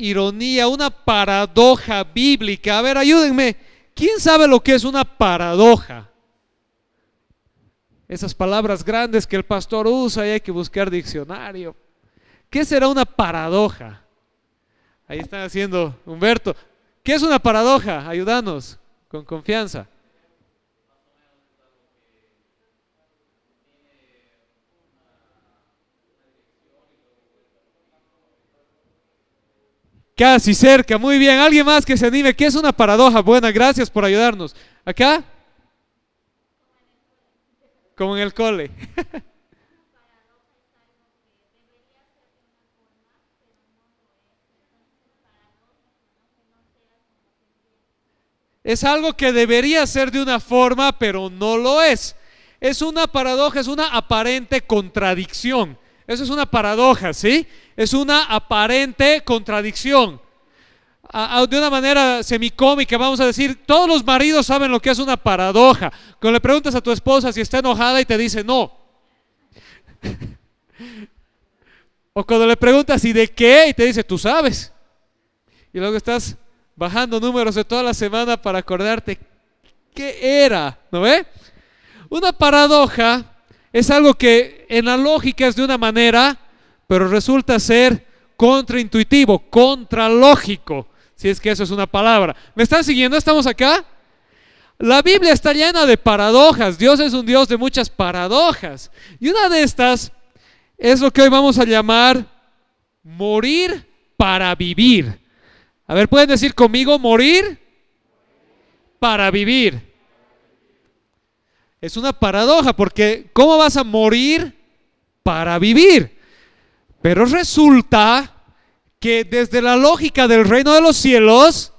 ironía, una paradoja bíblica. A ver, ayúdenme. ¿Quién sabe lo que es una paradoja? Esas palabras grandes que el pastor usa y hay que buscar diccionario. ¿Qué será una paradoja? Ahí están haciendo Humberto. ¿Qué es una paradoja? Ayúdanos con confianza. Casi cerca, muy bien. ¿Alguien más que se anime? ¿Qué es una paradoja? Buena, gracias por ayudarnos. ¿Acá? Como en el cole. Es algo que debería ser de una forma, pero no lo es. Es una paradoja, es una aparente contradicción. Eso es una paradoja, ¿sí? Es una aparente contradicción. de una manera semicómica, vamos a decir, todos los maridos saben lo que es una paradoja. Cuando le preguntas a tu esposa si está enojada y te dice no. o cuando le preguntas y de qué y te dice tú sabes. Y luego estás bajando números de toda la semana para acordarte qué era, ¿no ve? Una paradoja es algo que en la lógica es de una manera, pero resulta ser contraintuitivo, contralógico, si es que eso es una palabra. ¿Me están siguiendo? ¿Estamos acá? La Biblia está llena de paradojas. Dios es un Dios de muchas paradojas. Y una de estas es lo que hoy vamos a llamar morir para vivir. A ver, ¿pueden decir conmigo morir para vivir? Es una paradoja porque ¿cómo vas a morir para vivir? Pero resulta que desde la lógica del reino de los cielos,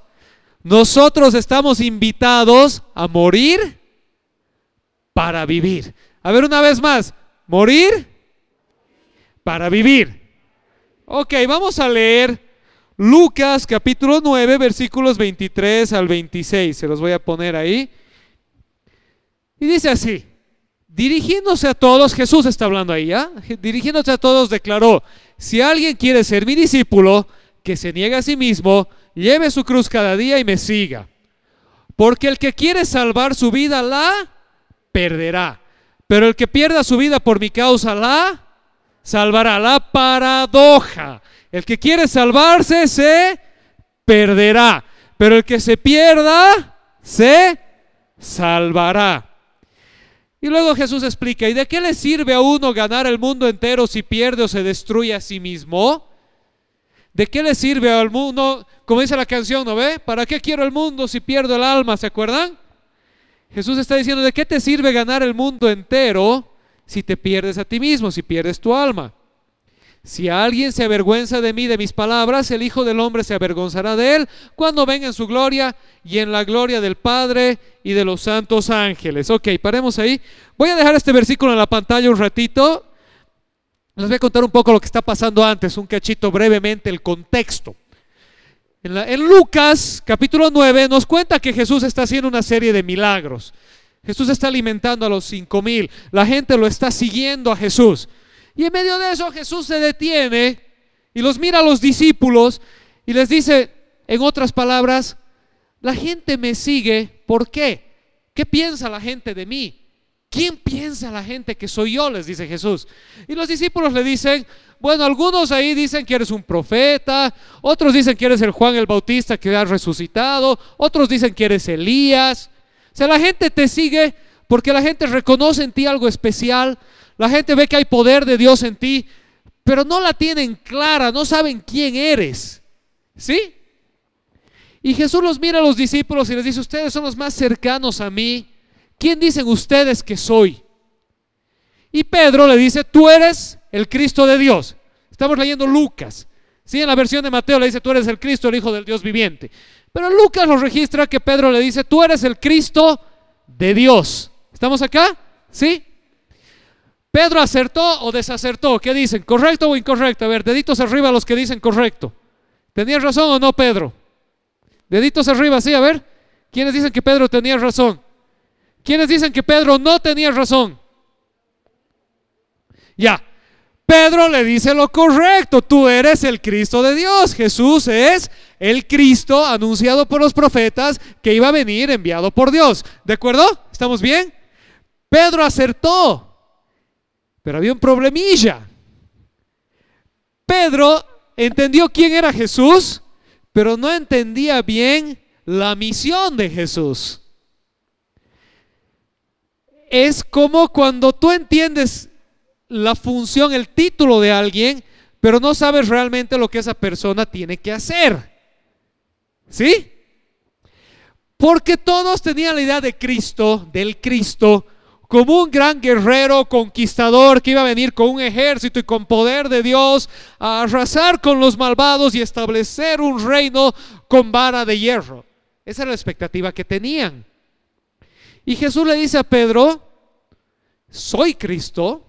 nosotros estamos invitados a morir para vivir. A ver una vez más, morir para vivir. Ok, vamos a leer Lucas capítulo 9, versículos 23 al 26. Se los voy a poner ahí. Y dice así, dirigiéndose a todos, Jesús está hablando ahí, ¿ya? Dirigiéndose a todos declaró, si alguien quiere ser mi discípulo, que se niegue a sí mismo, lleve su cruz cada día y me siga. Porque el que quiere salvar su vida la perderá. Pero el que pierda su vida por mi causa la salvará. La paradoja. El que quiere salvarse se perderá. Pero el que se pierda se salvará. Y luego Jesús explica, ¿y de qué le sirve a uno ganar el mundo entero si pierde o se destruye a sí mismo? ¿De qué le sirve al mundo? Como dice la canción, ¿no ve? ¿Para qué quiero el mundo si pierdo el alma? ¿Se acuerdan? Jesús está diciendo, ¿de qué te sirve ganar el mundo entero si te pierdes a ti mismo, si pierdes tu alma? Si alguien se avergüenza de mí, de mis palabras, el Hijo del Hombre se avergonzará de él cuando venga en su gloria y en la gloria del Padre y de los santos ángeles. Ok, paremos ahí. Voy a dejar este versículo en la pantalla un ratito. Les voy a contar un poco lo que está pasando antes, un cachito brevemente, el contexto. En, Lucas capítulo 9 nos cuenta que Jesús está haciendo una serie de milagros. Jesús está alimentando a los cinco mil. La gente lo está siguiendo a Jesús. Y en medio de eso Jesús se detiene y los mira a los discípulos y les dice, en otras palabras, la gente me sigue, ¿por qué? ¿Qué piensa la gente de mí? ¿Quién piensa la gente que soy yo? Les dice Jesús. Y los discípulos le dicen, bueno, algunos ahí dicen que eres un profeta, otros dicen que eres el Juan el Bautista que ha resucitado, otros dicen que eres Elías. O sea, la gente te sigue porque la gente reconoce en ti algo especial, la gente ve que hay poder de Dios en ti, pero no la tienen clara, no saben quién eres. ¿Sí? Y Jesús los mira a los discípulos y les dice, ustedes son los más cercanos a mí. ¿Quién dicen ustedes que soy? Y Pedro le dice, tú eres el Cristo de Dios. Estamos leyendo Lucas. Sí, en la versión de Mateo le dice, tú eres el Cristo, el Hijo del Dios viviente. Pero Lucas lo registra que Pedro le dice, tú eres el Cristo de Dios. ¿Estamos acá? ¿Sí? Pedro acertó o desacertó. ¿Qué dicen? ¿Correcto o incorrecto? A ver, deditos arriba los que dicen correcto. ¿Tenía razón o no Pedro? Deditos arriba, sí, a ver. ¿Quiénes dicen que Pedro tenía razón? ¿Quiénes dicen que Pedro no tenía razón? Ya. Pedro le dice lo correcto, tú eres el Cristo de Dios. Jesús es el Cristo anunciado por los profetas que iba a venir enviado por Dios. ¿De acuerdo? ¿Estamos bien? Pedro acertó, pero había un problemilla. Pedro entendió quién era Jesús, pero no entendía bien la misión de Jesús. Es como cuando tú entiendes la función, el título de alguien, pero no sabes realmente lo que esa persona tiene que hacer. ¿Sí? Porque todos tenían la idea de Cristo, del Cristo, como un gran guerrero conquistador que iba a venir con un ejército y con poder de Dios a arrasar con los malvados y establecer un reino con vara de hierro. Esa era la expectativa que tenían. Y Jesús le dice a Pedro, soy Cristo,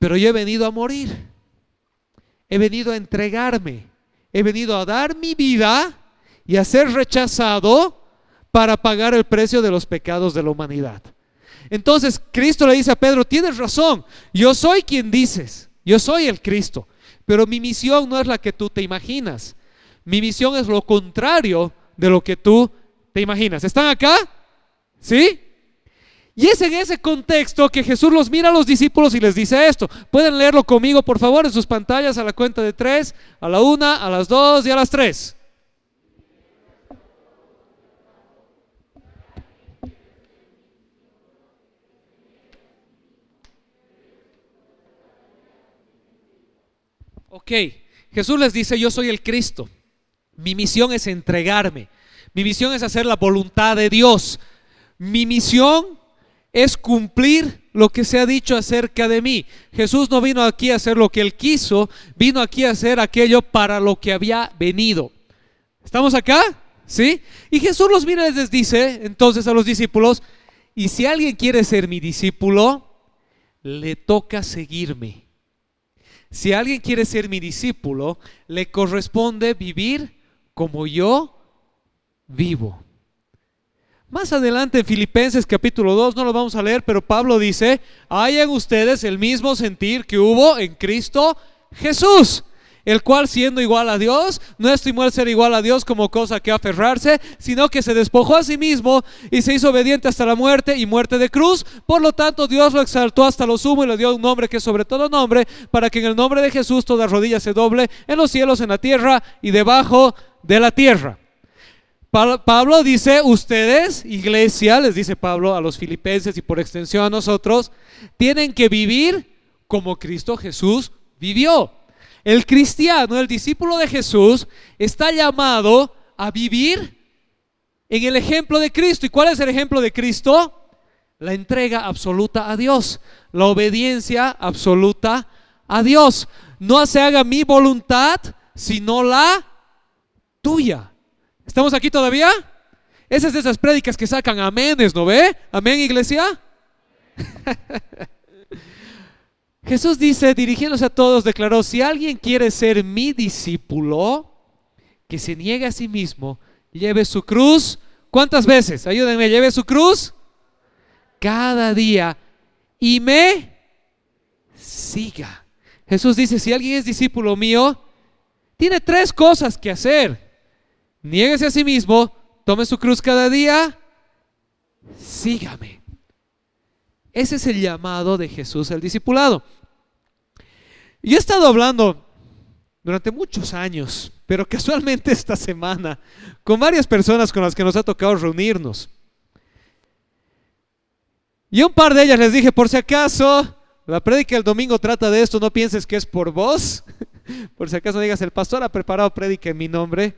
pero yo he venido a morir. He venido a entregarme. He venido a dar mi vida y a ser rechazado para pagar el precio de los pecados de la humanidad. Entonces Cristo le dice a Pedro, tienes razón, yo soy quien dices, yo soy el Cristo, pero mi misión no es la que tú te imaginas. Mi misión es lo contrario de lo que tú te imaginas. ¿Están acá? ¿Sí? Y es en ese contexto que Jesús los mira a los discípulos y les dice esto. Pueden leerlo conmigo, por favor, en sus pantallas a la cuenta de tres, a la una, a las dos y a las tres. Ok, Jesús les dice, yo soy el Cristo. Mi misión es entregarme. Mi misión es hacer la voluntad de Dios. Mi misión es cumplir lo que se ha dicho acerca de mí. Jesús no vino aquí a hacer lo que él quiso, vino aquí a hacer aquello para lo que había venido. ¿Estamos acá? ¿Sí? Y Jesús los mira y les dice entonces a los discípulos, y si alguien quiere ser mi discípulo, le toca seguirme. Si alguien quiere ser mi discípulo, le corresponde vivir como yo vivo. Más adelante en Filipenses capítulo 2, no lo vamos a leer, pero Pablo dice, hay en ustedes el mismo sentir que hubo en Cristo Jesús, el cual siendo igual a Dios, no estimó el ser igual a Dios como cosa que aferrarse, sino que se despojó a sí mismo y se hizo obediente hasta la muerte y muerte de cruz. Por lo tanto, Dios lo exaltó hasta lo sumo y le dio un nombre que es sobre todo nombre, para que en el nombre de Jesús toda rodilla se doble en los cielos, en la tierra y debajo de la tierra. Pablo dice, ustedes, iglesia, les dice Pablo a los filipenses y por extensión a nosotros, tienen que vivir como Cristo Jesús vivió. El cristiano, el discípulo de Jesús, está llamado a vivir en el ejemplo de Cristo. ¿Y cuál es el ejemplo de Cristo? La entrega absoluta a Dios, la obediencia absoluta a Dios. No se haga mi voluntad, sino la tuya. ¿Estamos aquí todavía? Esas de esas prédicas que sacan aménes, ¿no ve? Amén, iglesia. Jesús dice, dirigiéndose a todos, declaró, si alguien quiere ser mi discípulo, que se niegue a sí mismo, lleve su cruz. ¿Cuántas veces? Ayúdenme, lleve su cruz. Cada día. Y me siga. Jesús dice, si alguien es discípulo mío, tiene tres cosas que hacer. Niéguese a sí mismo, tome su cruz cada día, sígame. Ese es el llamado de Jesús al discipulado. Yo he estado hablando durante muchos años, pero casualmente esta semana, con varias personas con las que nos ha tocado reunirnos. Y un par de ellas les dije, por si acaso, la prédica del domingo trata de esto, no pienses que es por vos. por si acaso digas, el pastor ha preparado prédica en mi nombre.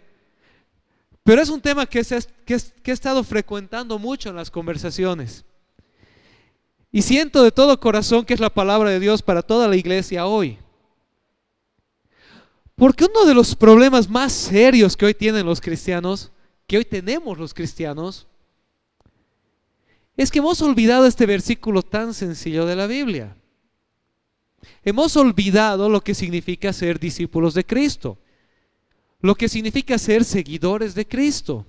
Pero es un tema que, que, he estado frecuentando mucho en las conversaciones. Y siento de todo corazón que es la palabra de Dios para toda la iglesia hoy. Porque uno de los problemas más serios que hoy tienen los cristianos, que hoy tenemos los cristianos, es que hemos olvidado este versículo tan sencillo de la Biblia. Hemos olvidado lo que significa ser discípulos de Cristo, lo que significa ser seguidores de Cristo.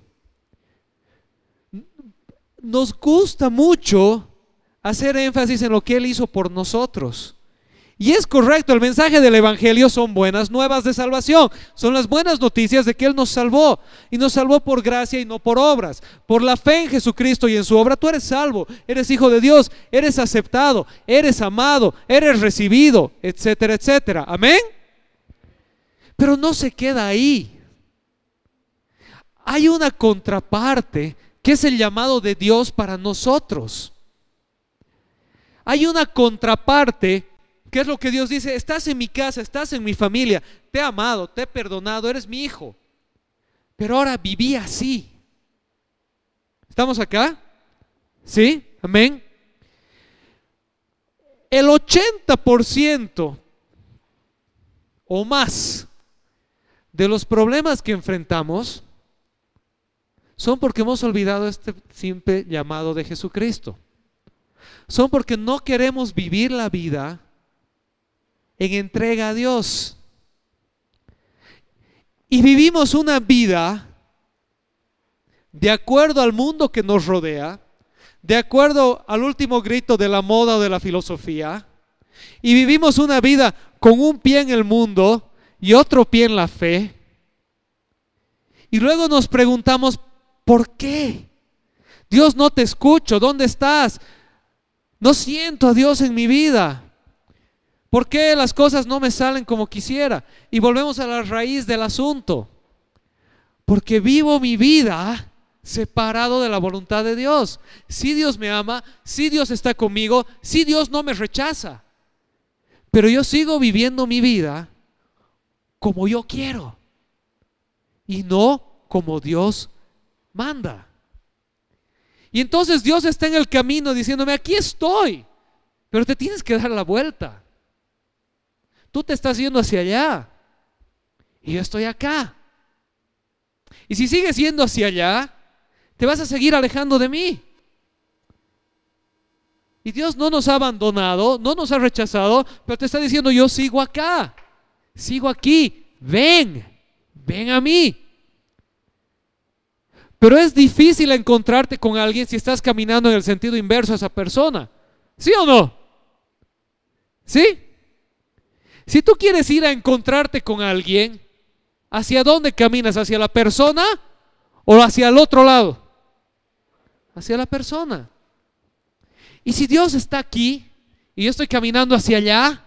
Nos gusta mucho hacer énfasis en lo que Él hizo por nosotros. Y es correcto, el mensaje del Evangelio son buenas nuevas de salvación, son las buenas noticias de que Él nos salvó y nos salvó por gracia y no por obras. Por la fe en Jesucristo y en su obra, tú eres salvo, eres hijo de Dios, eres aceptado, eres amado, eres recibido, etcétera, etcétera. Amén. Pero no se queda ahí. Hay una contraparte que es el llamado de Dios para nosotros. Hay una contraparte ¿Qué es lo que Dios dice? Estás en mi casa, estás en mi familia, te he amado, te he perdonado, eres mi hijo. Pero ahora viví así. ¿Estamos acá? ¿Sí? Amén. El 80% o más de los problemas que enfrentamos son porque hemos olvidado este simple llamado de Jesucristo. Son porque no queremos vivir la vida en entrega a Dios. Y vivimos una vida de acuerdo al mundo que nos rodea, de acuerdo al último grito de la moda o de la filosofía, y vivimos una vida con un pie en el mundo y otro pie en la fe. Y luego nos preguntamos, ¿por qué? Dios no te escucho, ¿dónde estás? No siento a Dios en mi vida. ¿Por qué las cosas no me salen como quisiera? Y volvemos a la raíz del asunto. Porque vivo mi vida separado de la voluntad de Dios. Si Dios me ama, si Dios está conmigo, si Dios no me rechaza. Pero yo sigo viviendo mi vida como yo quiero y no como Dios manda. Y entonces Dios está en el camino diciéndome, aquí estoy, pero te tienes que dar la vuelta. Tú te estás yendo hacia allá y yo estoy acá. Y si sigues yendo hacia allá, te vas a seguir alejando de mí. Y Dios no nos ha abandonado, no nos ha rechazado, pero te está diciendo, yo sigo acá, sigo aquí, ven, ven a mí. Pero es difícil encontrarte con alguien si estás caminando en el sentido inverso a esa persona. ¿Sí o no? ¿Sí? Si tú quieres ir a encontrarte con alguien, ¿hacia dónde caminas? ¿Hacia la persona o hacia el otro lado? Hacia la persona. Y si Dios está aquí y yo estoy caminando hacia allá,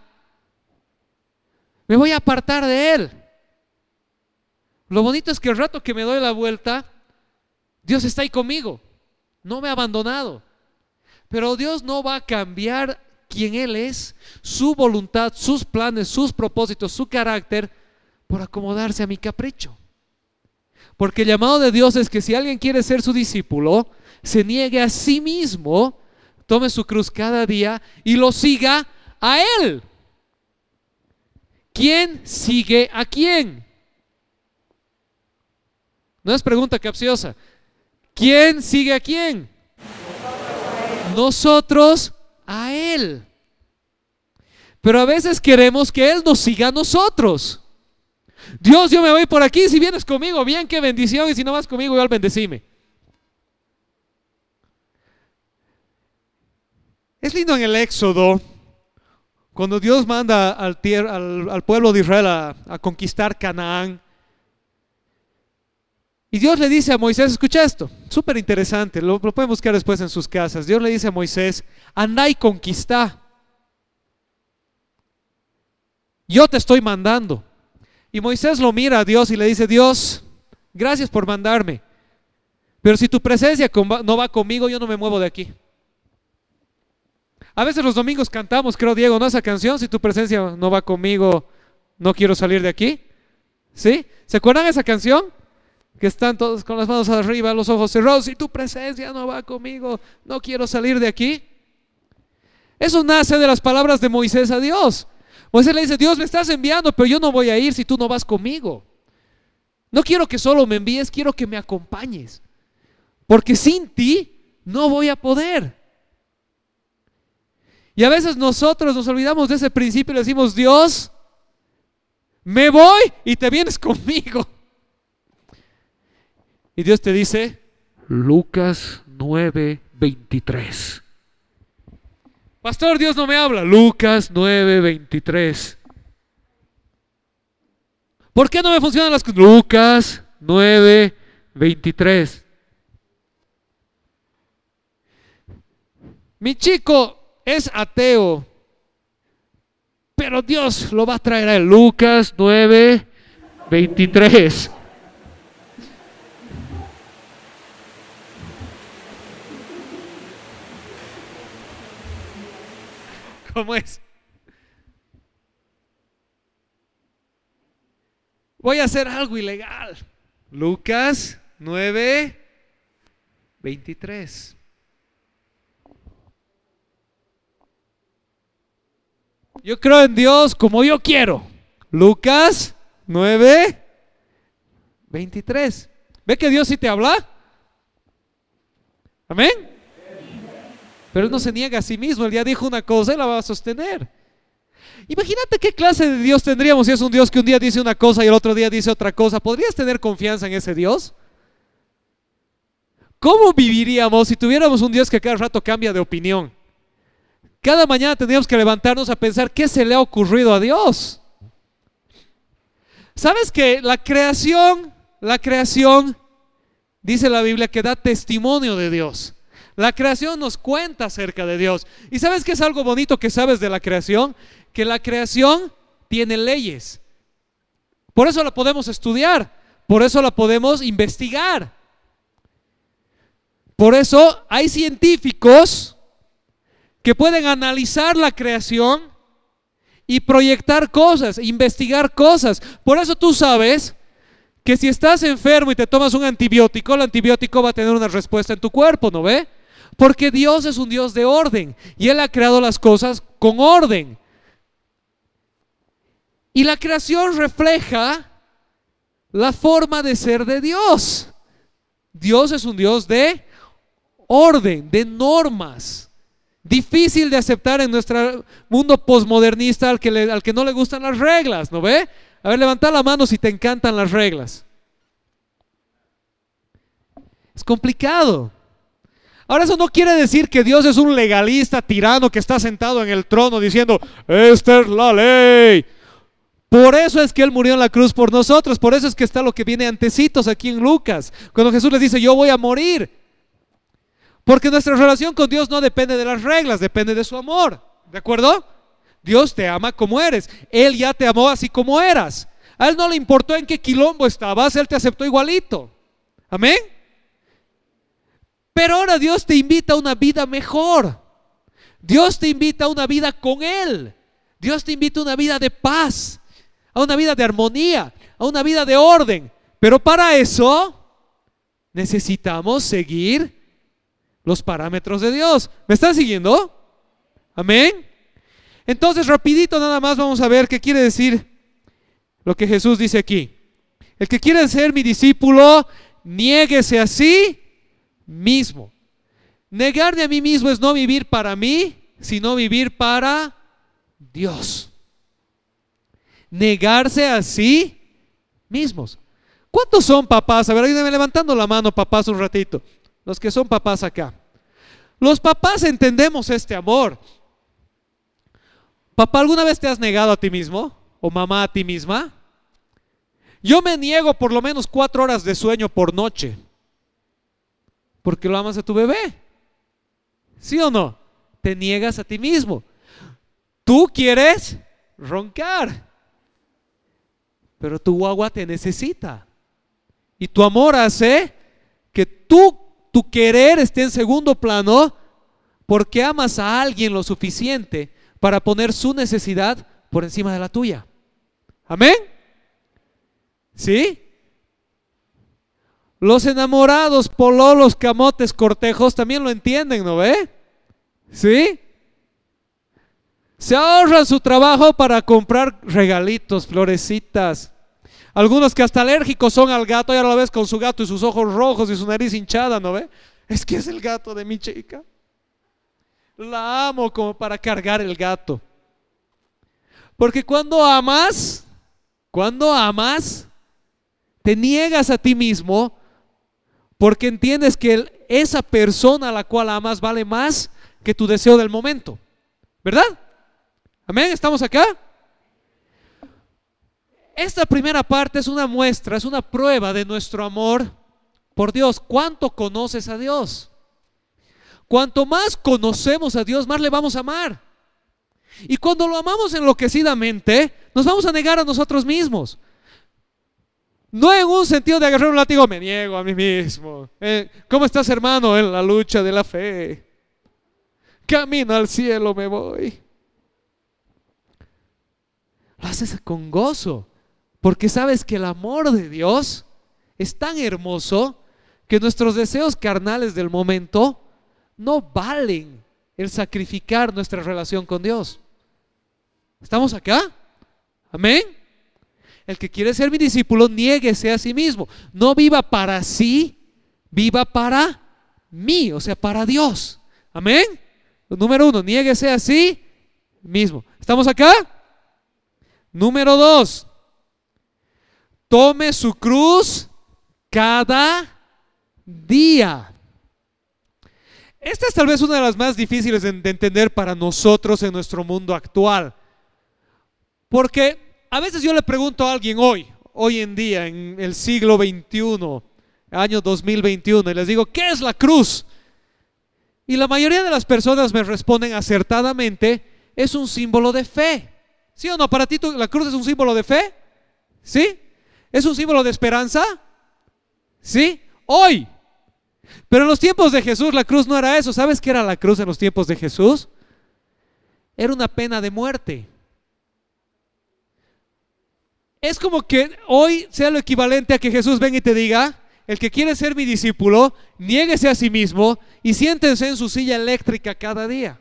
me voy a apartar de Él. Lo bonito es que el rato que me doy la vuelta, Dios está ahí conmigo. No me ha abandonado. Pero Dios no va a cambiar quién Él es, su voluntad, sus planes, sus propósitos, su carácter, por acomodarse a mi capricho. Porque el llamado de Dios es que si alguien quiere ser su discípulo, se niegue a sí mismo, tome su cruz cada día y lo siga a Él. ¿Quién sigue a quién? No es pregunta capciosa. ¿Quién sigue a quién? Nosotros a Él. Pero a veces queremos que Él nos siga a nosotros. Dios, yo me voy por aquí, si vienes conmigo, bien, qué bendición, y si no vas conmigo, igual bendecime. Es lindo en el Éxodo, cuando Dios manda al, al, pueblo de Israel a, conquistar Canaán. Y Dios le dice a Moisés, escucha esto, súper interesante, lo, lo, pueden buscar después en sus casas. Dios le dice a Moisés, anda y conquista. Yo te estoy mandando. Y Moisés lo mira a Dios y le dice, Dios, gracias por mandarme. Pero si tu presencia no va conmigo, yo no me muevo de aquí. A veces los domingos cantamos, creo Diego, ¿no? Esa canción, si tu presencia no va conmigo, no quiero salir de aquí. ¿Sí? ¿Se acuerdan de esa canción? Que están todos con las manos arriba, los ojos cerrados, si tu presencia no va conmigo, no quiero salir de aquí. Eso nace de las palabras de Moisés a Dios. Moisés le dice, Dios me estás enviando, pero yo no voy a ir si tú no vas conmigo. No quiero que solo me envíes, quiero que me acompañes. Porque sin ti no voy a poder. Y a veces nosotros nos olvidamos de ese principio y le decimos, Dios, me voy y te vienes conmigo. Y Dios te dice, Lucas 9, 23. Pastor, Dios no me habla. Lucas 9, 23. ¿Por qué no me funcionan las cosas? Lucas 9, 23. Mi chico es ateo, pero Dios lo va a traer a él. Lucas 9, 23. Voy a hacer algo ilegal. Lucas 9, 23. Yo creo en Dios como yo quiero. Lucas 9, 23. ¿Ve que Dios sí te habla? Amén. Pero él no se niega a sí mismo. Él ya dijo una cosa y la va a sostener. Imagínate qué clase de Dios tendríamos si es un Dios que un día dice una cosa y el otro día dice otra cosa. ¿Podrías tener confianza en ese Dios? ¿Cómo viviríamos si tuviéramos un Dios que cada rato cambia de opinión? Cada mañana tendríamos que levantarnos a pensar qué se le ha ocurrido a Dios. ¿Sabes que la creación, la creación, dice la Biblia, que da testimonio de Dios? La creación nos cuenta acerca de Dios. ¿Y sabes qué es algo bonito que sabes de la creación? Que la creación tiene leyes. Por eso la podemos estudiar, por eso la podemos investigar. Por eso hay científicos que pueden analizar la creación y proyectar cosas, investigar cosas. Por eso tú sabes que si estás enfermo y te tomas un antibiótico, el antibiótico va a tener una respuesta en tu cuerpo, ¿no ve? Porque Dios es un Dios de orden y Él ha creado las cosas con orden. Y la creación refleja la forma de ser de Dios. Dios es un Dios de orden, de normas. Difícil de aceptar en nuestro mundo posmodernista al que, al que no le gustan las reglas, ¿no ve? A ver, levanta la mano si te encantan las reglas. Es complicado. Ahora eso no quiere decir que Dios es un legalista tirano que está sentado en el trono diciendo, esta es la ley. Por eso es que Él murió en la cruz por nosotros, por eso es que está lo que viene antecitos aquí en Lucas, cuando Jesús les dice, yo voy a morir. Porque nuestra relación con Dios no depende de las reglas, depende de su amor. ¿De acuerdo? Dios te ama como eres. Él ya te amó así como eras. A Él no le importó en qué quilombo estabas, Él te aceptó igualito. Amén. Pero ahora Dios te invita a una vida mejor. Dios te invita a una vida con Él. Dios te invita a una vida de paz, a una vida de armonía, a una vida de orden. Pero para eso necesitamos seguir los parámetros de Dios. ¿Me están siguiendo? Amén. Entonces, rapidito nada más vamos a ver qué quiere decir lo que Jesús dice aquí. El que quiere ser mi discípulo, niéguese a mismo. Negarme a mí mismo es no vivir para mí, sino vivir para Dios. Negarse a sí mismos. ¿Cuántos son papás? A ver, ayúdenme levantando la mano, papás, un ratito los que son papás acá. Los papás entendemos este amor. Papá, ¿alguna vez te has negado a ti mismo? ¿O mamá a ti misma? Yo me niego por lo menos cuatro horas de sueño por noche. Porque lo amas a tu bebé. ¿Sí o no? Te niegas a ti mismo. Tú quieres roncar. Pero tu guagua te necesita. Y tu amor hace que tú tu querer esté en segundo plano porque amas a alguien lo suficiente para poner su necesidad por encima de la tuya. Amén. ¿Sí? Los enamorados, pololos, camotes, cortejos también lo entienden, ¿no ve? ¿Sí? Se ahorran su trabajo para comprar regalitos, florecitas. Algunos que hasta alérgicos son al gato y ahora lo ves con su gato y sus ojos rojos y su nariz hinchada, ¿no ve? Es que es el gato de mi chica. La amo como para cargar el gato. Porque cuando amas, cuando amas, te niegas a ti mismo porque entiendes que esa persona a la cual amas vale más que tu deseo del momento. ¿Verdad? Amén, ¿estamos acá? Esta primera parte es una muestra, es una prueba de nuestro amor por Dios. ¿Cuánto conoces a Dios? Cuanto más conocemos a Dios, más le vamos a amar. Y cuando lo amamos enloquecidamente, nos vamos a negar a nosotros mismos. No en un sentido de agarrar un látigo, me niego a mí mismo. Eh, ¿Cómo estás, hermano? En la lucha de la fe. Camino al cielo me voy. Lo haces con gozo, porque sabes que el amor de Dios es tan hermoso que nuestros deseos carnales del momento no valen el sacrificar nuestra relación con Dios. ¿Estamos acá? Amén. El que quiere ser mi discípulo, niéguese a sí mismo. No viva para sí, viva para mí, o sea, para Dios. Amén. Número uno, niéguese a sí mismo. ¿Estamos acá? Número dos, tome su cruz cada día. Esta es tal vez una de las más difíciles de, de entender para nosotros en nuestro mundo actual. Porque a veces yo le pregunto a alguien hoy, hoy en día, en el siglo XXI, año 2021, y les digo, ¿qué es la cruz? Y la mayoría de las personas me responden acertadamente, es un símbolo de fe. ¿Sí o no? ¿Para ti la cruz es un símbolo de fe? ¿Sí? ¿Es un símbolo de esperanza? ¿Sí? Hoy. Pero en los tiempos de Jesús la cruz no era eso. ¿Sabes qué era la cruz en los tiempos de Jesús? Era una pena de muerte. Es como que hoy sea lo equivalente a que Jesús venga y te diga, el que quiere ser mi discípulo, niéguese a sí mismo y siéntense en su silla eléctrica cada día.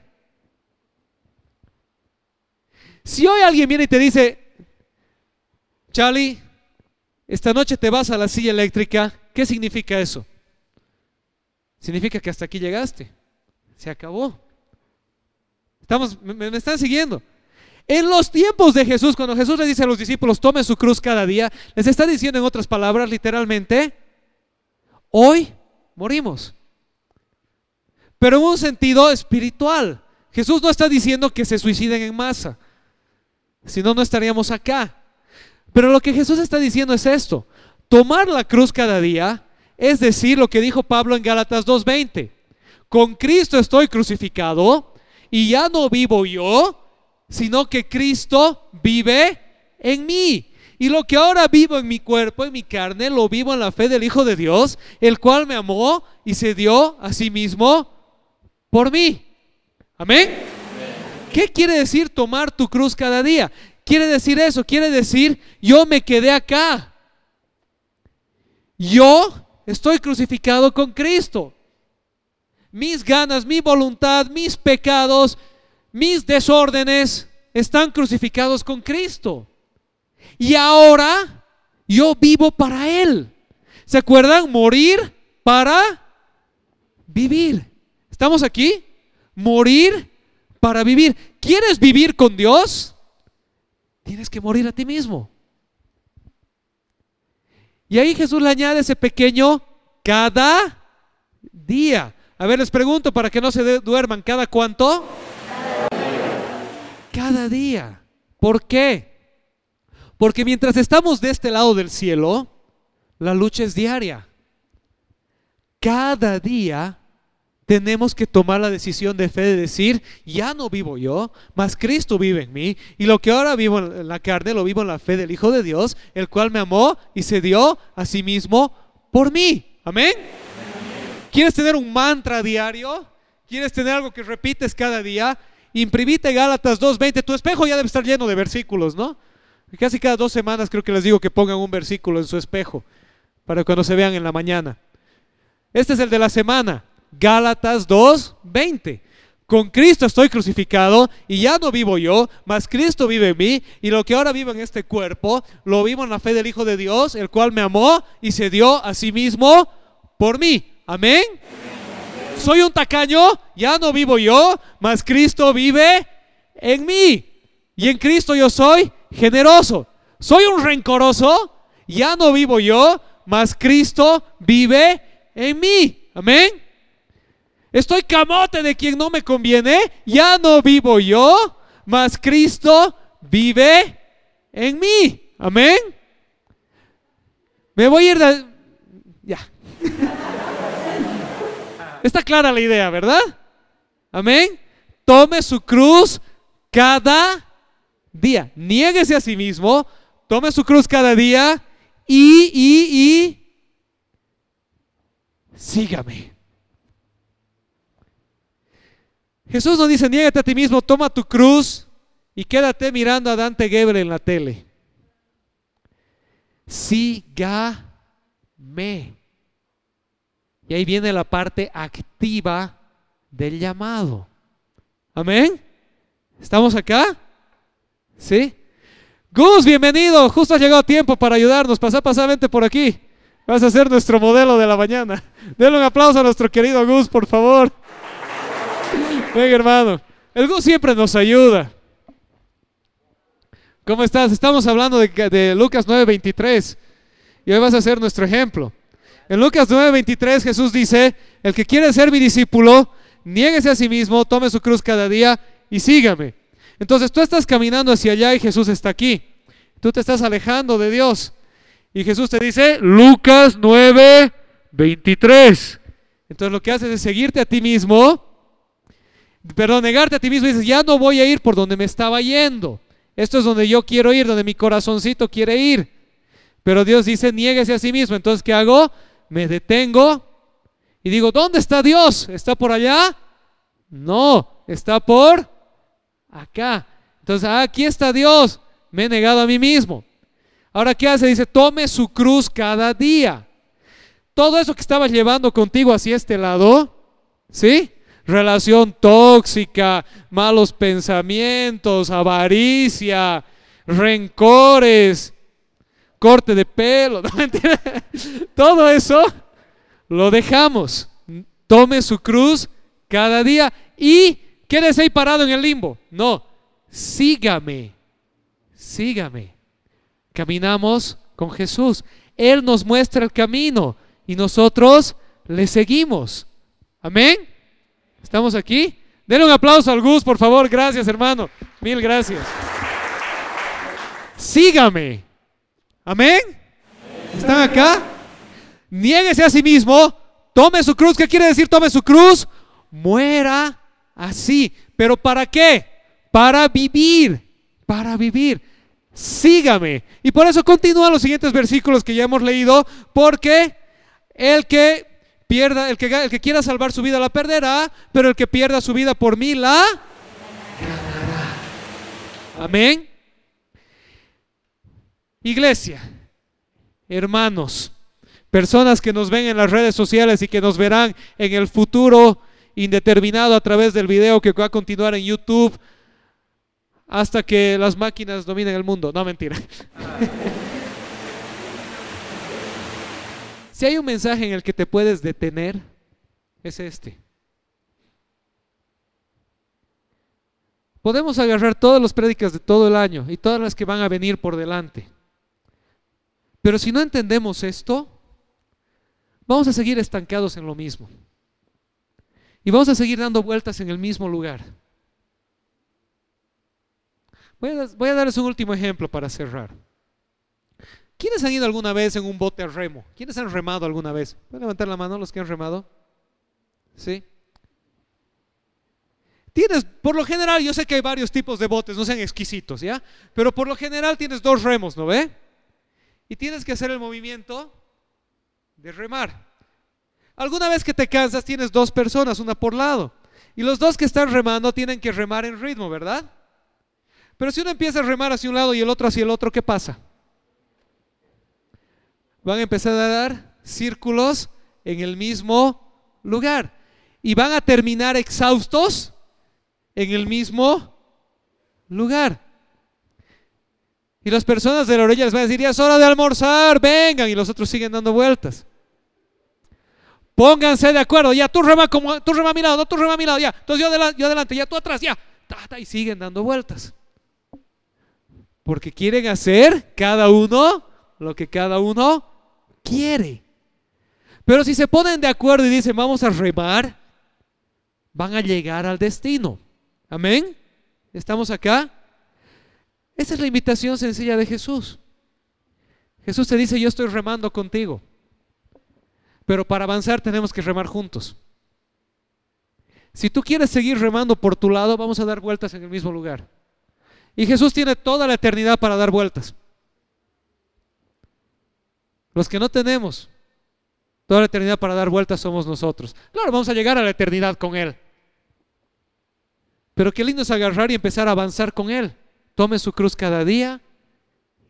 Si hoy alguien viene y te dice, Charlie, esta noche te vas a la silla eléctrica, ¿qué significa eso? Significa que hasta aquí llegaste. Se acabó. Estamos, me, me están siguiendo. En los tiempos de Jesús, cuando Jesús le dice a los discípulos, tomen su cruz cada día, les está diciendo en otras palabras, literalmente, hoy morimos. Pero en un sentido espiritual. Jesús no está diciendo que se suiciden en masa. Si no, no estaríamos acá. Pero lo que Jesús está diciendo es esto. Tomar la cruz cada día es decir lo que dijo Pablo en Gálatas 2.20. Con Cristo estoy crucificado y ya no vivo yo, sino que Cristo vive en mí. Y lo que ahora vivo en mi cuerpo, en mi carne, lo vivo en la fe del Hijo de Dios, el cual me amó y se dio a sí mismo por mí. Amén. ¿Qué quiere decir tomar tu cruz cada día? Quiere decir eso, quiere decir yo me quedé acá. Yo estoy crucificado con Cristo. Mis ganas, mi voluntad, mis pecados, mis desórdenes están crucificados con Cristo. Y ahora yo vivo para Él. ¿Se acuerdan? Morir para vivir. ¿Estamos aquí? Morir para vivir. ¿Quieres vivir con Dios? Tienes que morir a ti mismo. Y ahí Jesús le añade ese pequeño cada día. A ver, les pregunto para que no se duerman, ¿cada cuánto? Cada día. ¿Por qué? Porque mientras estamos de este lado del cielo, la lucha es diaria. Cada día tenemos que tomar la decisión de fe de decir, ya no vivo yo, mas Cristo vive en mí, y lo que ahora vivo en la carne lo vivo en la fe del Hijo de Dios, el cual me amó y se dio a sí mismo por mí. Amén. ¿Quieres tener un mantra diario? ¿Quieres tener algo que repites cada día? Imprimite Gálatas 2.20, tu espejo ya debe estar lleno de versículos, ¿no? Casi cada dos semanas creo que les digo que pongan un versículo en su espejo para cuando se vean en la mañana. Este es el de la semana, Gálatas 2.20. Con Cristo estoy crucificado y ya no vivo yo, mas Cristo vive en mí y lo que ahora vivo en este cuerpo, lo vivo en la fe del Hijo de Dios, el cual me amó y se dio a sí mismo por mí. Amén. Soy un tacaño, ya no vivo yo, mas Cristo vive en mí. Y en Cristo yo soy generoso. Soy un rencoroso, ya no vivo yo, mas Cristo vive en mí. Amén. Estoy camote de quien no me conviene, ya no vivo yo, mas Cristo vive en mí. Amén. Me voy a ir de... Ya. Está clara la idea, ¿verdad? Amén. Tome su cruz cada día. Niéguese a sí mismo, tome su cruz cada día y, y, y sígame. Jesús nos dice, niégate a ti mismo, toma tu cruz y quédate mirando a Dante Gebel en la tele. Sígame. Y ahí viene la parte activa del llamado. Amén. ¿Estamos acá? ¿Sí? Gus, bienvenido. Justo ha llegado tiempo para ayudarnos. Pasa, pasamente por aquí. Vas a ser nuestro modelo de la mañana. Denle un aplauso a nuestro querido Gus, por favor. Venga, hermano. El Gus siempre nos ayuda. ¿Cómo estás? Estamos hablando de, de Lucas 9:23. Y hoy vas a ser nuestro ejemplo. En Lucas 9:23 Jesús dice, el que quiere ser mi discípulo, niéguese a sí mismo, tome su cruz cada día y sígame. Entonces tú estás caminando hacia allá y Jesús está aquí. Tú te estás alejando de Dios. Y Jesús te dice, Lucas 9:23. Entonces lo que haces es seguirte a ti mismo, perdón, negarte a ti mismo y dices, ya no voy a ir por donde me estaba yendo. Esto es donde yo quiero ir, donde mi corazoncito quiere ir. Pero Dios dice, niéguese a sí mismo. Entonces, ¿qué hago? Me detengo y digo, ¿dónde está Dios? ¿Está por allá? No, está por acá. Entonces, aquí está Dios. Me he negado a mí mismo. Ahora, ¿qué hace? Dice, tome su cruz cada día. Todo eso que estabas llevando contigo hacia este lado, ¿sí? Relación tóxica, malos pensamientos, avaricia, rencores, corte de pelo, todo eso lo dejamos. Tome su cruz cada día y quédese ahí parado en el limbo. No, sígame, sígame. Caminamos con Jesús. Él nos muestra el camino y nosotros le seguimos. Amén. ¿Estamos aquí? Denle un aplauso al Gus, por favor. Gracias, hermano. Mil gracias. Sígame. Amén. ¿Están acá? Niéguese a sí mismo. Tome su cruz. ¿Qué quiere decir tome su cruz? Muera así. ¿Pero para qué? Para vivir. Para vivir. Sígame. Y por eso continúan los siguientes versículos que ya hemos leído. Porque el que pierda, el que, el que quiera salvar su vida la perderá. Pero el que pierda su vida por mí la ganará. Amén. Iglesia, hermanos, personas que nos ven en las redes sociales y que nos verán en el futuro indeterminado a través del video que va a continuar en YouTube hasta que las máquinas dominen el mundo. No, mentira. si hay un mensaje en el que te puedes detener, es este. Podemos agarrar todas las prédicas de todo el año y todas las que van a venir por delante. Pero si no entendemos esto, vamos a seguir estancados en lo mismo. Y vamos a seguir dando vueltas en el mismo lugar. Voy a, darles un último ejemplo para cerrar. ¿Quiénes han ido alguna vez en un bote a remo? ¿Quiénes han remado alguna vez? ¿Pueden levantar la mano los que han remado? ¿Sí? Tienes, por lo general, yo sé que hay varios tipos de botes, no sean exquisitos, ¿ya? Pero por lo general tienes dos remos, ¿no ve? Y tienes que hacer el movimiento de remar. Alguna vez que te cansas tienes dos personas, una por lado. Y los dos que están remando tienen que remar en ritmo, ¿verdad? Pero si uno empieza a remar hacia un lado y el otro hacia el otro, ¿qué pasa? Van a empezar a dar círculos en el mismo lugar. Y van a terminar exhaustos en el mismo lugar. Y las personas de la orilla les van a decir, ya es hora de almorzar, vengan. Y los otros siguen dando vueltas. Pónganse de acuerdo, ya tú rema como tú rema a mi lado, no tú rema a mi lado, ya. Entonces yo adelante, yo adelante ya tú atrás, ya. y siguen dando vueltas. Porque quieren hacer cada uno lo que cada uno quiere. Pero si se ponen de acuerdo y dicen, vamos a remar, van a llegar al destino. Amén. ¿Estamos acá? Esa es la invitación sencilla de Jesús. Jesús te dice, yo estoy remando contigo. Pero para avanzar tenemos que remar juntos. Si tú quieres seguir remando por tu lado, vamos a dar vueltas en el mismo lugar. Y Jesús tiene toda la eternidad para dar vueltas. Los que no tenemos toda la eternidad para dar vueltas somos nosotros. Claro, vamos a llegar a la eternidad con Él. Pero qué lindo es agarrar y empezar a avanzar con Él. Tome su cruz cada día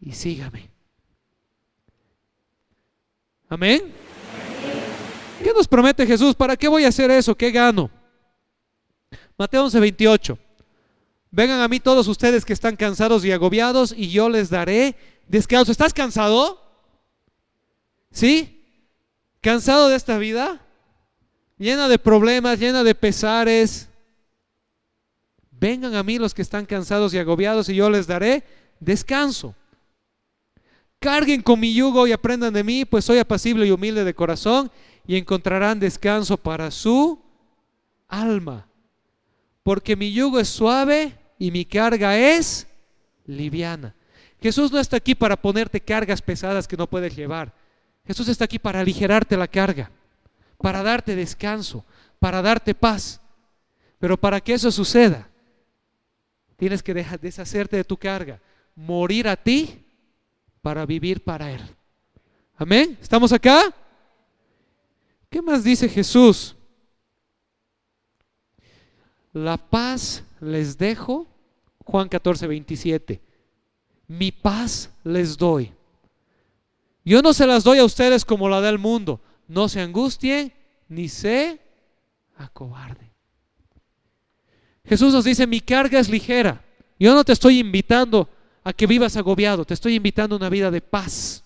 y sígame. Amén. ¿Qué nos promete Jesús? ¿Para qué voy a hacer eso? ¿Qué gano? Mateo 11, 28. Vengan a mí todos ustedes que están cansados y agobiados y yo les daré descanso. ¿Estás cansado? ¿Sí? ¿Cansado de esta vida? Llena de problemas, llena de pesares, Vengan a mí los que están cansados y agobiados y yo les daré descanso. Carguen con mi yugo y aprendan de mí, pues soy apacible y humilde de corazón y encontrarán descanso para su alma. Porque mi yugo es suave y mi carga es liviana. Jesús no está aquí para ponerte cargas pesadas que no puedes llevar. Jesús está aquí para aligerarte la carga, para darte descanso, para darte paz. Pero para que eso suceda, Tienes que dejar, deshacerte de tu carga, morir a ti para vivir para Él. Amén. ¿Estamos acá? ¿Qué más dice Jesús? La paz les dejo, Juan 14, 27. Mi paz les doy. Yo no se las doy a ustedes como la del mundo. No se angustien ni se acobarden. Jesús nos dice, mi carga es ligera. Yo no te estoy invitando a que vivas agobiado, te estoy invitando a una vida de paz.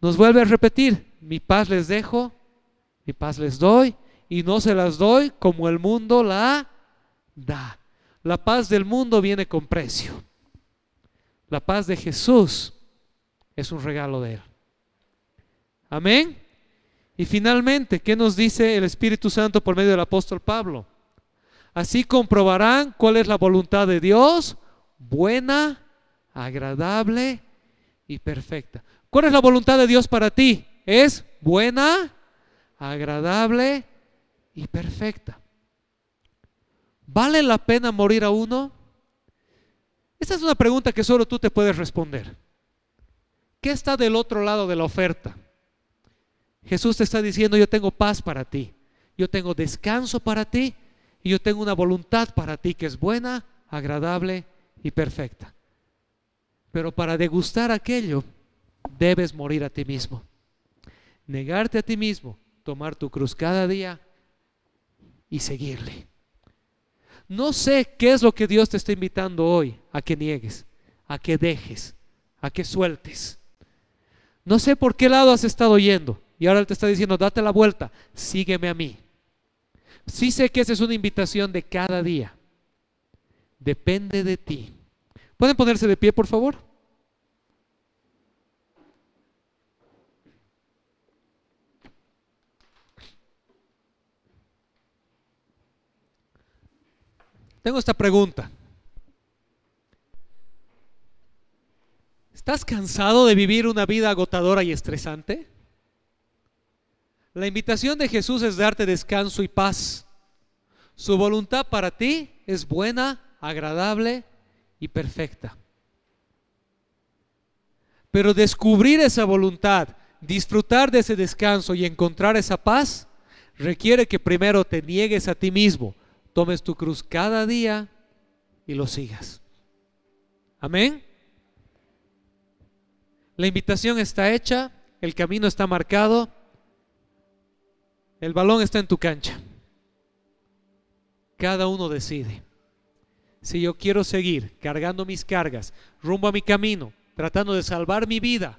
Nos vuelve a repetir, mi paz les dejo, mi paz les doy, y no se las doy como el mundo la da. La paz del mundo viene con precio. La paz de Jesús es un regalo de Él. Amén. Y finalmente, ¿qué nos dice el Espíritu Santo por medio del apóstol Pablo? Así comprobarán cuál es la voluntad de Dios, buena, agradable y perfecta. ¿Cuál es la voluntad de Dios para ti? Es buena, agradable y perfecta. ¿Vale la pena morir a uno? Esta es una pregunta que solo tú te puedes responder. ¿Qué está del otro lado de la oferta? Jesús te está diciendo, yo tengo paz para ti, yo tengo descanso para ti y yo tengo una voluntad para ti que es buena, agradable y perfecta. Pero para degustar aquello, debes morir a ti mismo. Negarte a ti mismo, tomar tu cruz cada día y seguirle. No sé qué es lo que Dios te está invitando hoy a que niegues, a que dejes, a que sueltes. No sé por qué lado has estado yendo y ahora Él te está diciendo, date la vuelta, sígueme a mí. Sí sé que esa es una invitación de cada día. Depende de ti. ¿Pueden ponerse de pie, por favor? Tengo esta pregunta. ¿Estás cansado de vivir una vida agotadora y estresante? La invitación de Jesús es darte descanso y paz. Su voluntad para ti es buena, agradable y perfecta. Pero descubrir esa voluntad, disfrutar de ese descanso y encontrar esa paz, requiere que primero te niegues a ti mismo, tomes tu cruz cada día y lo sigas. Amén. La invitación está hecha, el camino está marcado el balón está en tu cancha. Cada uno decide. Si yo quiero seguir cargando mis cargas rumbo a mi camino, tratando de salvar mi vida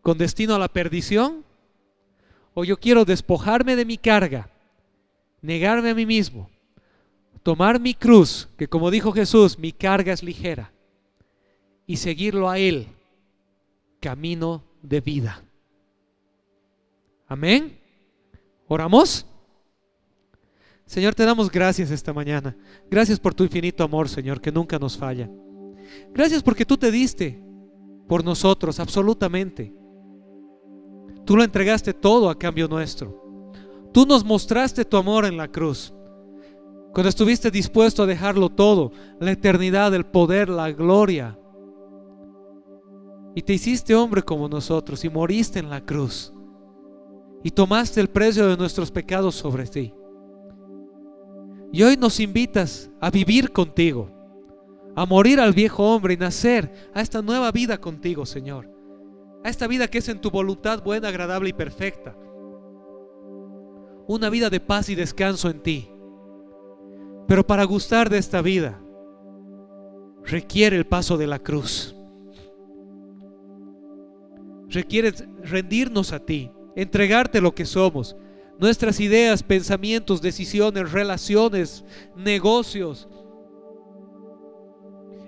con destino a la perdición, o yo quiero despojarme de mi carga, negarme a mí mismo, tomar mi cruz, que como dijo Jesús, mi carga es ligera, y seguirlo a Él, camino de vida. Amén. ¿Oramos? Señor, te damos gracias esta mañana. Gracias por tu infinito amor, Señor, que nunca nos falla. Gracias porque tú te diste por nosotros, absolutamente. Tú lo entregaste todo a cambio nuestro. Tú nos mostraste tu amor en la cruz. Cuando estuviste dispuesto a dejarlo todo, la eternidad, el poder, la gloria. Y te hiciste hombre como nosotros y moriste en la cruz. Y tomaste el precio de nuestros pecados sobre ti. Y hoy nos invitas a vivir contigo, a morir al viejo hombre y nacer a esta nueva vida contigo, Señor. A esta vida que es en tu voluntad buena, agradable y perfecta. Una vida de paz y descanso en ti. Pero para gustar de esta vida requiere el paso de la cruz. Requiere rendirnos a ti, entregarte lo que somos, nuestras ideas, pensamientos, decisiones, relaciones, negocios,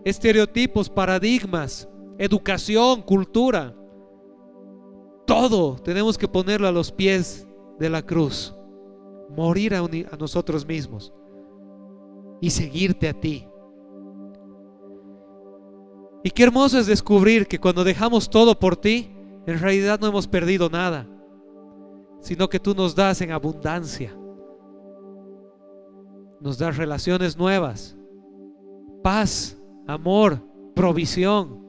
estereotipos, paradigmas, educación, cultura. Todo tenemos que ponerlo a los pies de la cruz, morir a, nosotros mismos y seguirte a ti. Y qué hermoso es descubrir que cuando dejamos todo por ti, en realidad no hemos perdido nada sino que tú nos das en abundancia. Nos das relaciones nuevas, paz, amor, provisión,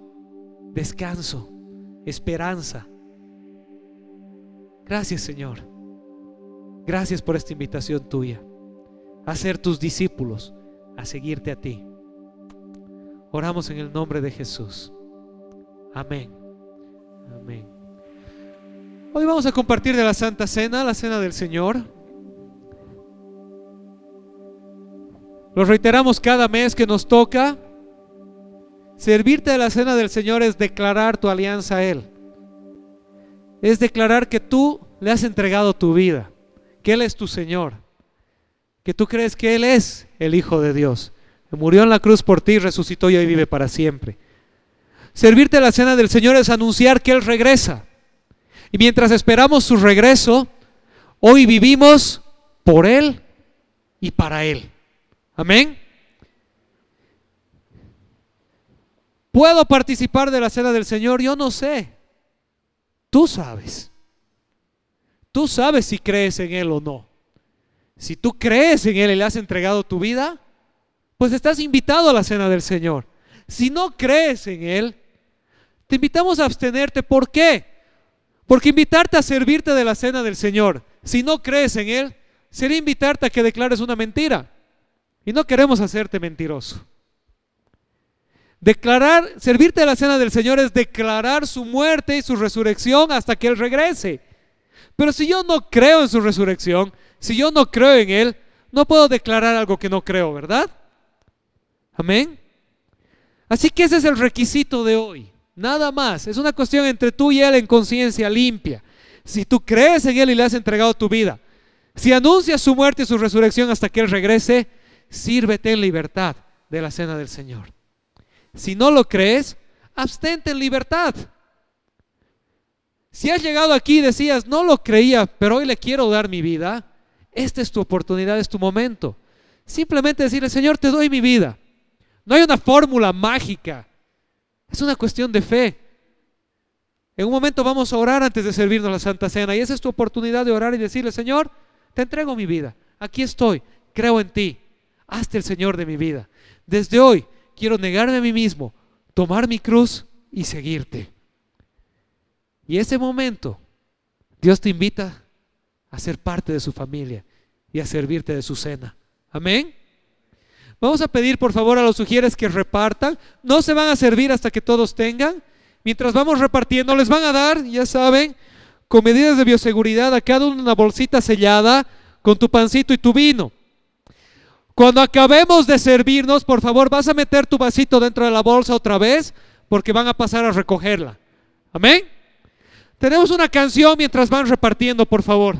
descanso, esperanza. Gracias Señor. Gracias por esta invitación tuya a ser tus discípulos, a seguirte a ti. Oramos en el nombre de Jesús. Amén. Amén. Hoy vamos a compartir de la Santa Cena, la Cena del Señor. Lo reiteramos cada mes que nos toca. Servirte de la Cena del Señor es declarar tu alianza a Él. Es declarar que tú le has entregado tu vida, que Él es tu Señor, que tú crees que Él es el Hijo de Dios, murió en la cruz por ti, resucitó y hoy vive para siempre. Servirte la Cena del Señor es anunciar que Él regresa y mientras esperamos su regreso, hoy vivimos por Él y para Él. Amén. ¿Puedo participar de la cena del Señor? Yo no sé. Tú sabes. Tú sabes si crees en Él o no. Si tú crees en Él y le has entregado tu vida, pues estás invitado a la cena del Señor. Si no crees en Él, te invitamos a abstenerte. ¿Por qué? Porque invitarte a servirte de la cena del Señor, si no crees en Él, sería invitarte a que declares una mentira. Y no queremos hacerte mentiroso. Declarar, servirte de la cena del Señor es declarar su muerte y su resurrección hasta que Él regrese. Pero si yo no creo en su resurrección, si yo no creo en Él, no puedo declarar algo que no creo, ¿verdad? Amén. Así que ese es el requisito de hoy. Nada más. Es una cuestión entre tú y Él en conciencia limpia. Si tú crees en Él y le has entregado tu vida, si anuncias su muerte y su resurrección hasta que Él regrese, sírvete en libertad de la cena del Señor. Si no lo crees, abstente en libertad. Si has llegado aquí y decías, no lo creía, pero hoy le quiero dar mi vida, esta es tu oportunidad, es tu momento. Simplemente decirle, Señor, te doy mi vida. No hay una fórmula mágica es una cuestión de fe. En un momento vamos a orar antes de servirnos la Santa Cena y esa es tu oportunidad de orar y decirle, Señor, te entrego mi vida. Aquí estoy, creo en ti. Hazte el Señor de mi vida. Desde hoy quiero negarme a mí mismo, tomar mi cruz y seguirte. Y ese momento, Dios te invita a ser parte de su familia y a servirte de su cena. Amén. Vamos a pedir por favor a los sugieres que repartan. No se van a servir hasta que todos tengan. Mientras vamos repartiendo, les van a dar, ya saben, con medidas de bioseguridad a cada uno una bolsita sellada con tu pancito y tu vino. Cuando acabemos de servirnos, por favor, vas a meter tu vasito dentro de la bolsa otra vez porque van a pasar a recogerla. Amén. Tenemos una canción mientras van repartiendo, por favor.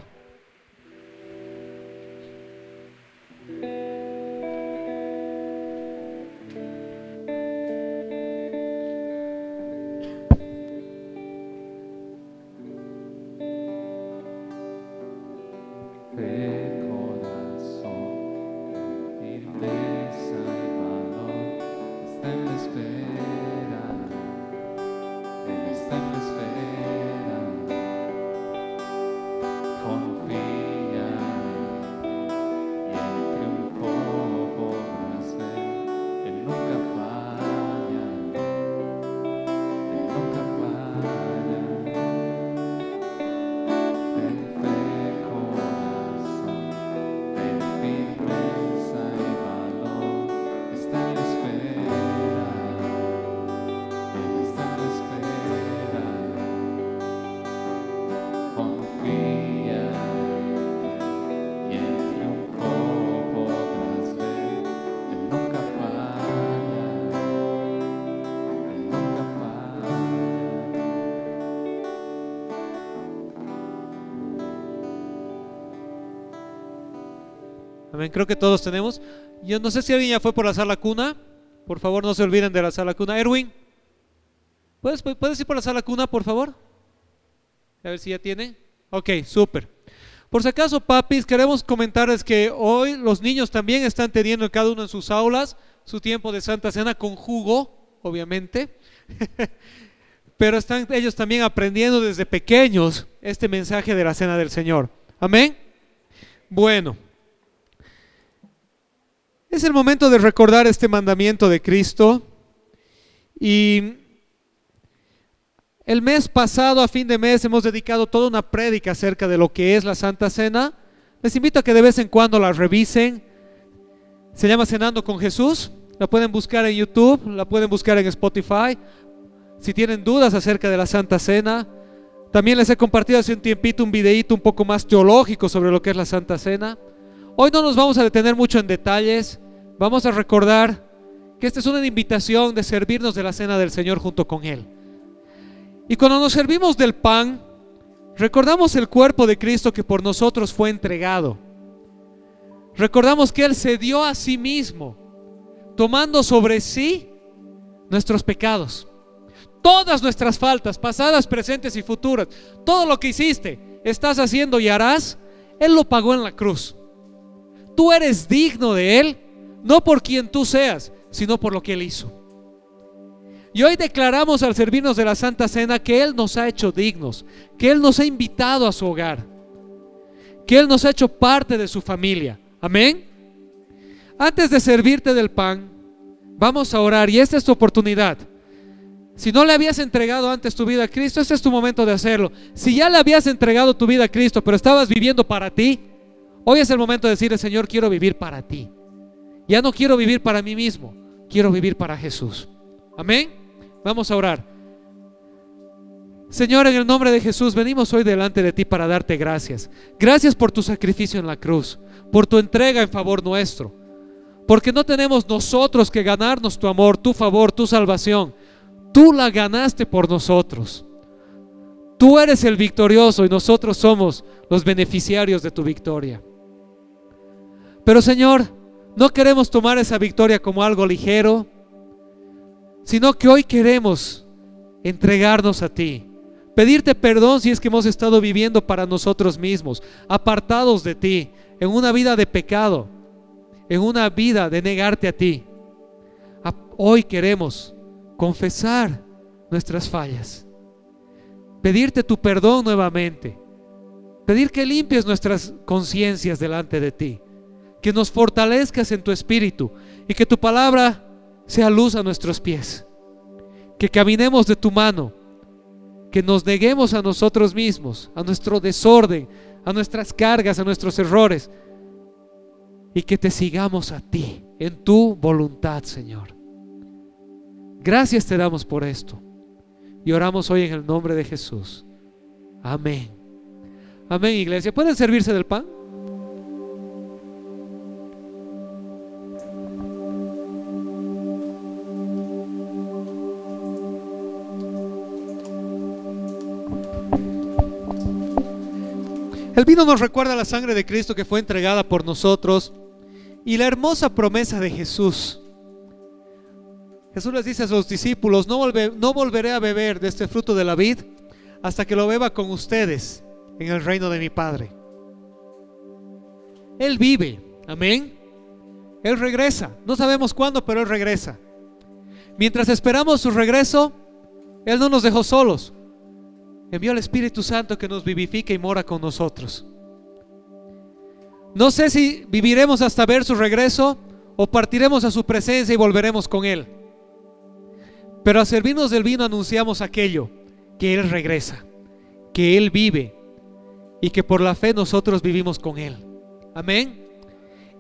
Creo que todos tenemos. Yo no sé si alguien ya fue por la sala cuna. Por favor, no se olviden de la sala cuna. Erwin, ¿puedes, ¿puedes ir por la sala cuna, por favor? A ver si ya tiene. Ok, súper. Por si acaso, papis, queremos comentarles que hoy los niños también están teniendo cada uno en sus aulas su tiempo de Santa Cena con jugo, obviamente. Pero están ellos también aprendiendo desde pequeños este mensaje de la Cena del Señor. Amén. Bueno. Es el momento de recordar este mandamiento de Cristo. Y el mes pasado, a fin de mes, hemos dedicado toda una prédica acerca de lo que es la Santa Cena. Les invito a que de vez en cuando la revisen. Se llama Cenando con Jesús. La pueden buscar en YouTube, la pueden buscar en Spotify. Si tienen dudas acerca de la Santa Cena, también les he compartido hace un tiempito un videíto un poco más teológico sobre lo que es la Santa Cena. Hoy no nos vamos a detener mucho en detalles, vamos a recordar que esta es una invitación de servirnos de la cena del Señor junto con Él. Y cuando nos servimos del pan, recordamos el cuerpo de Cristo que por nosotros fue entregado. Recordamos que Él se dio a sí mismo, tomando sobre sí nuestros pecados. Todas nuestras faltas, pasadas, presentes y futuras, todo lo que hiciste, estás haciendo y harás, Él lo pagó en la cruz tú eres digno de Él, no por quien tú seas, sino por lo que Él hizo. Y hoy declaramos al servirnos de la Santa Cena que Él nos ha hecho dignos, que Él nos ha invitado a su hogar, que Él nos ha hecho parte de su familia. Amén. Antes de servirte del pan, vamos a orar y esta es tu oportunidad. Si no le habías entregado antes tu vida a Cristo, este es tu momento de hacerlo. Si ya le habías entregado tu vida a Cristo, pero estabas viviendo para ti, Hoy es el momento de decirle, Señor, quiero vivir para ti. Ya no quiero vivir para mí mismo, quiero vivir para Jesús. Amén. Vamos a orar. Señor, en el nombre de Jesús, venimos hoy delante de ti para darte gracias. Gracias por tu sacrificio en la cruz, por tu entrega en favor nuestro. Porque no tenemos nosotros que ganarnos tu amor, tu favor, tu salvación. Tú la ganaste por nosotros. Tú eres el victorioso y nosotros somos los beneficiarios de tu victoria. Pero Señor, no queremos tomar esa victoria como algo ligero, sino que hoy queremos entregarnos a ti. Pedirte perdón si es que hemos estado viviendo para nosotros mismos, apartados de ti, en una vida de pecado, en una vida de negarte a ti. Hoy queremos confesar nuestras fallas, pedirte tu perdón nuevamente, pedir que limpies nuestras conciencias delante de ti que nos fortalezcas en tu espíritu y que tu palabra sea luz a nuestros pies. Que caminemos de tu mano, que nos neguemos a nosotros mismos, a nuestro desorden, a nuestras cargas, a nuestros errores y que te sigamos a ti en tu voluntad, Señor. Gracias te damos por esto y oramos hoy en el nombre de Jesús. Amén. Amén, iglesia. ¿Pueden servirse del pan? El vino nos recuerda la sangre de Cristo que fue entregada por nosotros y la hermosa promesa de Jesús. Jesús les dice a sus discípulos, no, volveré a beber de este fruto de la vid hasta que lo beba con ustedes en el reino de mi Padre. Él vive, amén. Él regresa. No sabemos cuándo, pero Él regresa. Mientras esperamos su regreso, Él no nos dejó solos. Envió al Espíritu Santo que nos vivifica y mora con nosotros. No sé si viviremos hasta ver su regreso o partiremos a su presencia y volveremos con Él. Pero a servirnos del vino anunciamos aquello, que Él regresa, que Él vive y que por la fe nosotros vivimos con Él. Amén.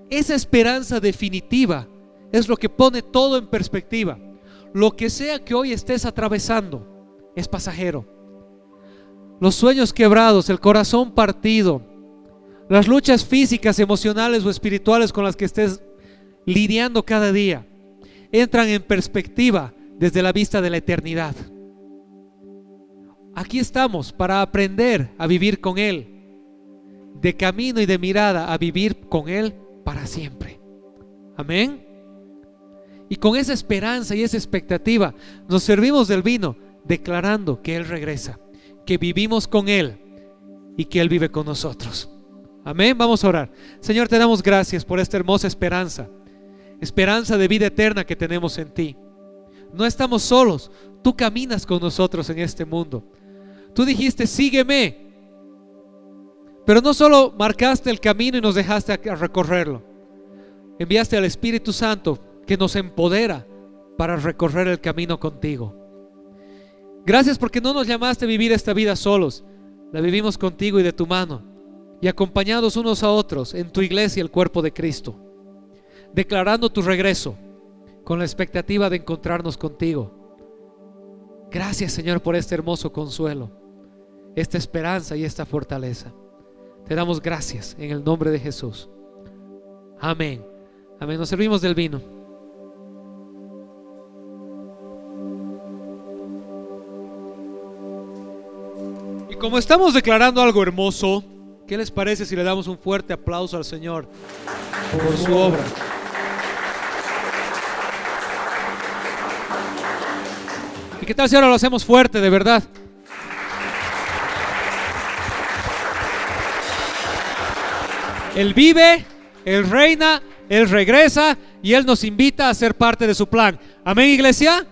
Esa esperanza definitiva es lo que pone todo en perspectiva. Lo que sea que hoy estés atravesando es pasajero. Los sueños quebrados, el corazón partido, las luchas físicas, emocionales o espirituales con las que estés lidiando cada día, entran en perspectiva desde la vista de la eternidad. Aquí estamos para aprender a vivir con Él, de camino y de mirada a vivir con Él para siempre. Amén. Y con esa esperanza y esa expectativa nos servimos del vino, declarando que Él regresa, que vivimos con Él y que Él vive con nosotros. Amén. Vamos a orar. Señor, te damos gracias por esta hermosa esperanza, esperanza de vida eterna que tenemos en ti. No estamos solos, tú caminas con nosotros en este mundo. Tú dijiste, sígueme. Pero no solo marcaste el camino y nos dejaste recorrerlo. Enviaste al Espíritu Santo que nos empodera para recorrer el camino contigo. Gracias porque no nos llamaste a vivir esta vida solos. La vivimos contigo y de tu mano. Y acompañados unos a otros en tu iglesia, el cuerpo de Cristo. Declarando tu regreso con la expectativa de encontrarnos contigo. Gracias Señor por este hermoso consuelo esta esperanza y esta fortaleza. Te damos gracias en el nombre de Jesús. Amén. Amén. Nos servimos del vino. Como estamos declarando algo hermoso, ¿qué les parece si le damos un fuerte aplauso al Señor por su obra? ¿Y qué tal si ahora lo hacemos fuerte, de verdad? Él vive, Él reina, Él regresa y Él nos invita a ser parte de su plan. Amén, iglesia.